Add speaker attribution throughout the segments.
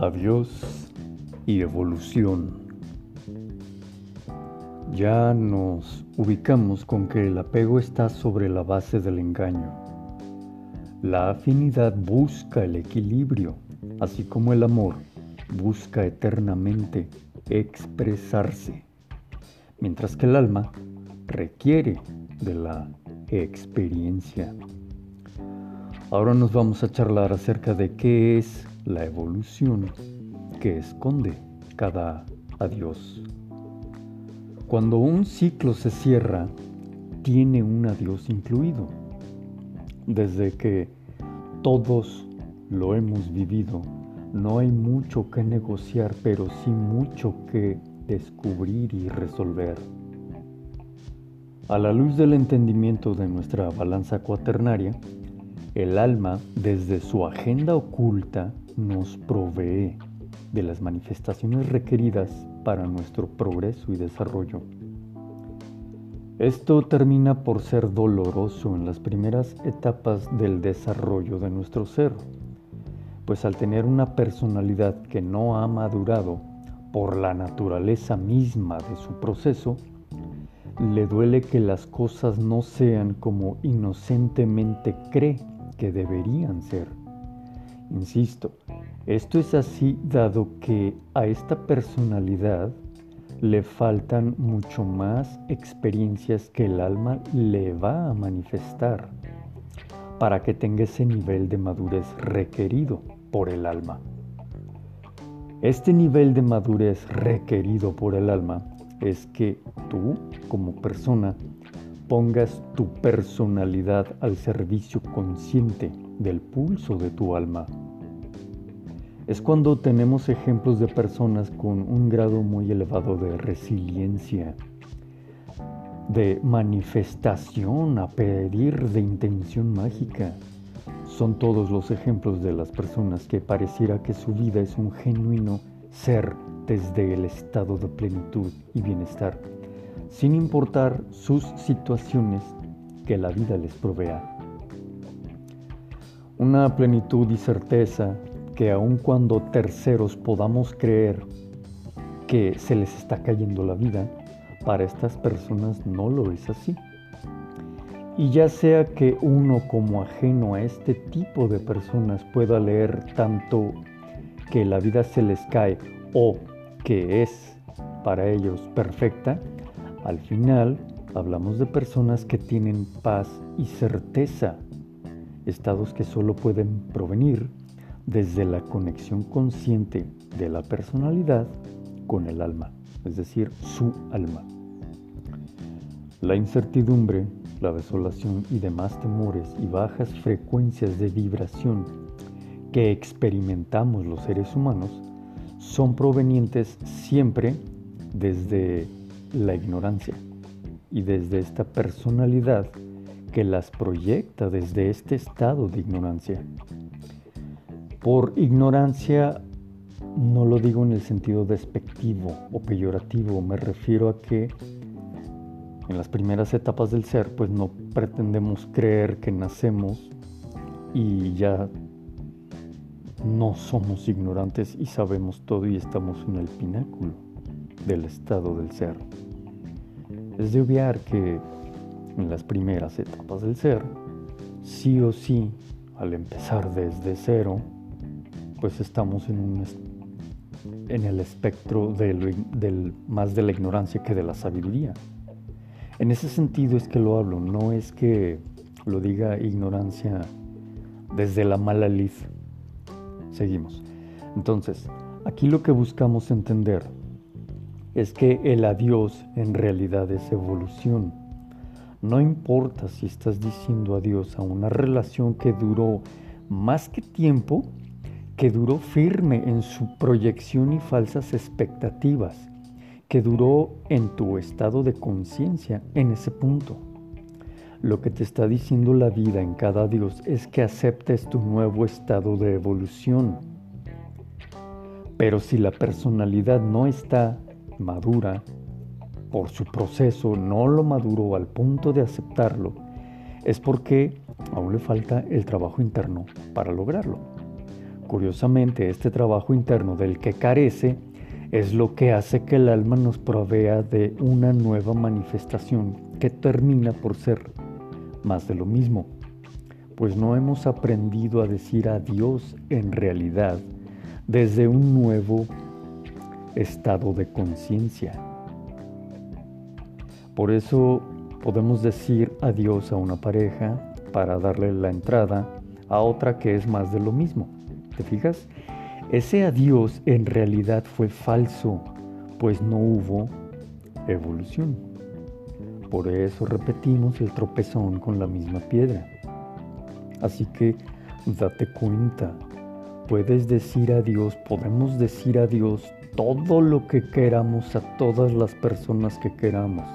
Speaker 1: Adiós y evolución. Ya nos ubicamos con que el apego está sobre la base del engaño. La afinidad busca el equilibrio, así como el amor busca eternamente expresarse, mientras que el alma requiere de la experiencia. Ahora nos vamos a charlar acerca de qué es la evolución que esconde cada adiós. Cuando un ciclo se cierra, tiene un adiós incluido. Desde que todos lo hemos vivido, no hay mucho que negociar, pero sí mucho que descubrir y resolver. A la luz del entendimiento de nuestra balanza cuaternaria, el alma, desde su agenda oculta, nos provee de las manifestaciones requeridas para nuestro progreso y desarrollo. Esto termina por ser doloroso en las primeras etapas del desarrollo de nuestro ser, pues al tener una personalidad que no ha madurado por la naturaleza misma de su proceso, le duele que las cosas no sean como inocentemente cree que deberían ser. Insisto, esto es así dado que a esta personalidad le faltan mucho más experiencias que el alma le va a manifestar para que tenga ese nivel de madurez requerido por el alma. Este nivel de madurez requerido por el alma es que tú, como persona, pongas tu personalidad al servicio consciente del pulso de tu alma. Es cuando tenemos ejemplos de personas con un grado muy elevado de resiliencia, de manifestación a pedir de intención mágica. Son todos los ejemplos de las personas que pareciera que su vida es un genuino ser desde el estado de plenitud y bienestar, sin importar sus situaciones que la vida les provea. Una plenitud y certeza que aun cuando terceros podamos creer que se les está cayendo la vida, para estas personas no lo es así. Y ya sea que uno como ajeno a este tipo de personas pueda leer tanto que la vida se les cae o que es para ellos perfecta, al final hablamos de personas que tienen paz y certeza estados que solo pueden provenir desde la conexión consciente de la personalidad con el alma, es decir, su alma. La incertidumbre, la desolación y demás temores y bajas frecuencias de vibración que experimentamos los seres humanos son provenientes siempre desde la ignorancia y desde esta personalidad que las proyecta desde este estado de ignorancia. Por ignorancia no lo digo en el sentido despectivo o peyorativo, me refiero a que en las primeras etapas del ser pues no pretendemos creer que nacemos y ya no somos ignorantes y sabemos todo y estamos en el pináculo del estado del ser. Es de obviar que en las primeras etapas del ser, sí o sí, al empezar desde cero, pues estamos en, un, en el espectro del, más de la ignorancia que de la sabiduría. En ese sentido es que lo hablo, no es que lo diga ignorancia desde la mala lid. Seguimos. Entonces, aquí lo que buscamos entender es que el adiós en realidad es evolución no importa si estás diciendo adiós a una relación que duró más que tiempo, que duró firme en su proyección y falsas expectativas, que duró en tu estado de conciencia en ese punto. Lo que te está diciendo la vida en cada adiós es que aceptes tu nuevo estado de evolución. Pero si la personalidad no está madura, por su proceso no lo maduró al punto de aceptarlo, es porque aún le falta el trabajo interno para lograrlo. Curiosamente, este trabajo interno del que carece es lo que hace que el alma nos provea de una nueva manifestación que termina por ser más de lo mismo, pues no hemos aprendido a decir adiós en realidad desde un nuevo estado de conciencia. Por eso podemos decir adiós a una pareja para darle la entrada a otra que es más de lo mismo. ¿Te fijas? Ese adiós en realidad fue falso, pues no hubo evolución. Por eso repetimos el tropezón con la misma piedra. Así que date cuenta, puedes decir adiós, podemos decir adiós todo lo que queramos a todas las personas que queramos.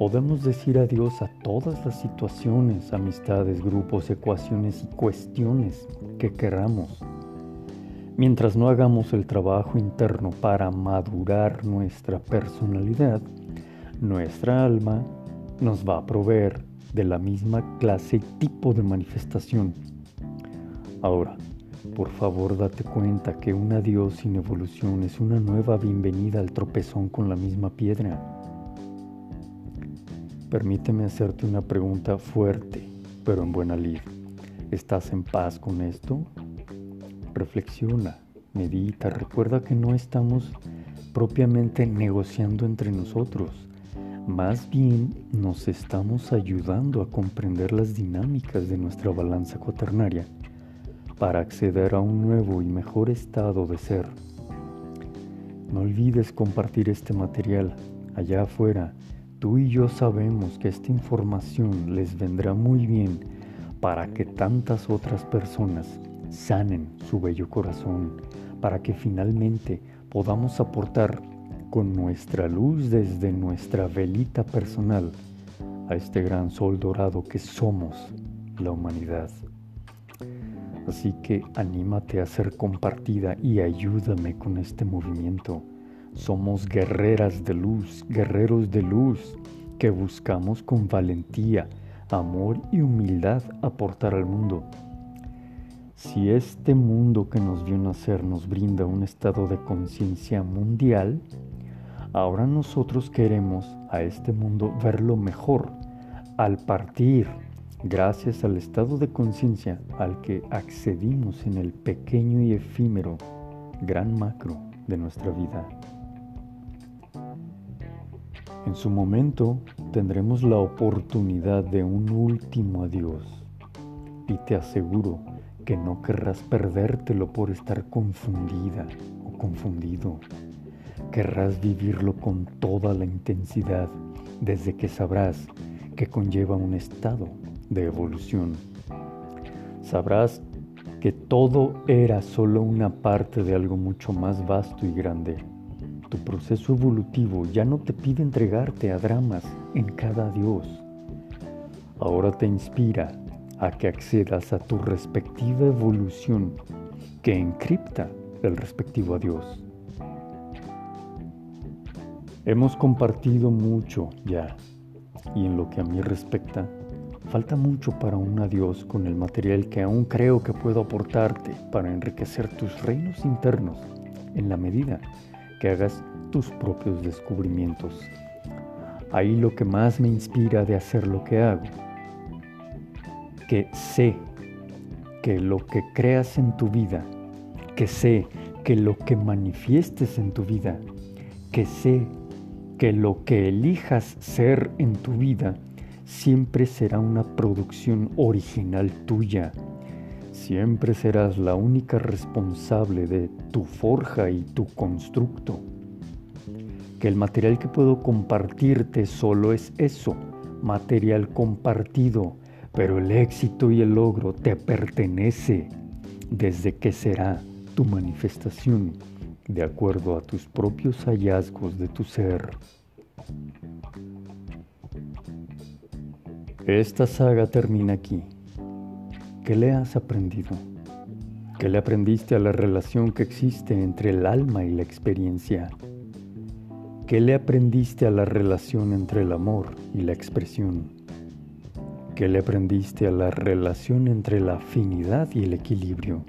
Speaker 1: Podemos decir adiós a todas las situaciones, amistades, grupos, ecuaciones y cuestiones que queramos. Mientras no hagamos el trabajo interno para madurar nuestra personalidad, nuestra alma nos va a proveer de la misma clase y tipo de manifestación. Ahora, por favor date cuenta que un adiós sin evolución es una nueva bienvenida al tropezón con la misma piedra. Permíteme hacerte una pregunta fuerte, pero en buena lid. ¿Estás en paz con esto? Reflexiona, medita, recuerda que no estamos propiamente negociando entre nosotros. Más bien nos estamos ayudando a comprender las dinámicas de nuestra balanza cuaternaria para acceder a un nuevo y mejor estado de ser. No olvides compartir este material. Allá afuera, tú y yo sabemos que esta información les vendrá muy bien para que tantas otras personas sanen su bello corazón, para que finalmente podamos aportar con nuestra luz desde nuestra velita personal a este gran sol dorado que somos la humanidad. Así que anímate a ser compartida y ayúdame con este movimiento. Somos guerreras de luz, guerreros de luz, que buscamos con valentía, amor y humildad aportar al mundo. Si este mundo que nos vio nacer nos brinda un estado de conciencia mundial, ahora nosotros queremos a este mundo verlo mejor al partir gracias al estado de conciencia al que accedimos en el pequeño y efímero gran macro de nuestra vida. En su momento tendremos la oportunidad de un último adiós y te aseguro que no querrás perdértelo por estar confundida o confundido. Querrás vivirlo con toda la intensidad desde que sabrás que conlleva un estado de evolución. Sabrás que todo era solo una parte de algo mucho más vasto y grande. Tu proceso evolutivo ya no te pide entregarte a dramas en cada Dios. Ahora te inspira a que accedas a tu respectiva evolución que encripta el respectivo a Dios. Hemos compartido mucho ya y en lo que a mí respecta, Falta mucho para un adiós con el material que aún creo que puedo aportarte para enriquecer tus reinos internos en la medida que hagas tus propios descubrimientos. Ahí lo que más me inspira de hacer lo que hago, que sé que lo que creas en tu vida, que sé que lo que manifiestes en tu vida, que sé que lo que elijas ser en tu vida, siempre será una producción original tuya. Siempre serás la única responsable de tu forja y tu constructo. Que el material que puedo compartirte solo es eso, material compartido, pero el éxito y el logro te pertenece desde que será tu manifestación de acuerdo a tus propios hallazgos de tu ser. Esta saga termina aquí. ¿Qué le has aprendido? ¿Qué le aprendiste a la relación que existe entre el alma y la experiencia? ¿Qué le aprendiste a la relación entre el amor y la expresión? ¿Qué le aprendiste a la relación entre la afinidad y el equilibrio?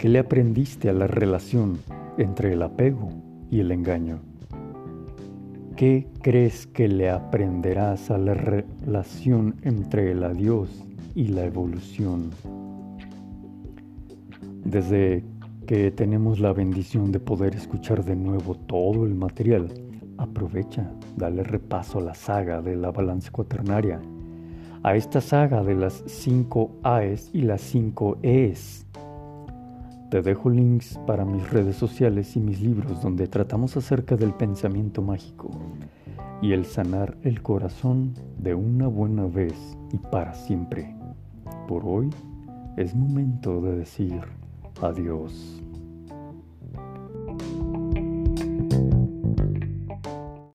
Speaker 1: ¿Qué le aprendiste a la relación entre el apego y el engaño? ¿Qué crees que le aprenderás a la relación entre el adiós y la evolución? Desde que tenemos la bendición de poder escuchar de nuevo todo el material, aprovecha, dale repaso a la saga de la balanza cuaternaria, a esta saga de las 5 A's y las 5 E's. Te dejo links para mis redes sociales y mis libros donde tratamos acerca del pensamiento mágico y el sanar el corazón de una buena vez y para siempre. Por hoy es momento de decir Adiós.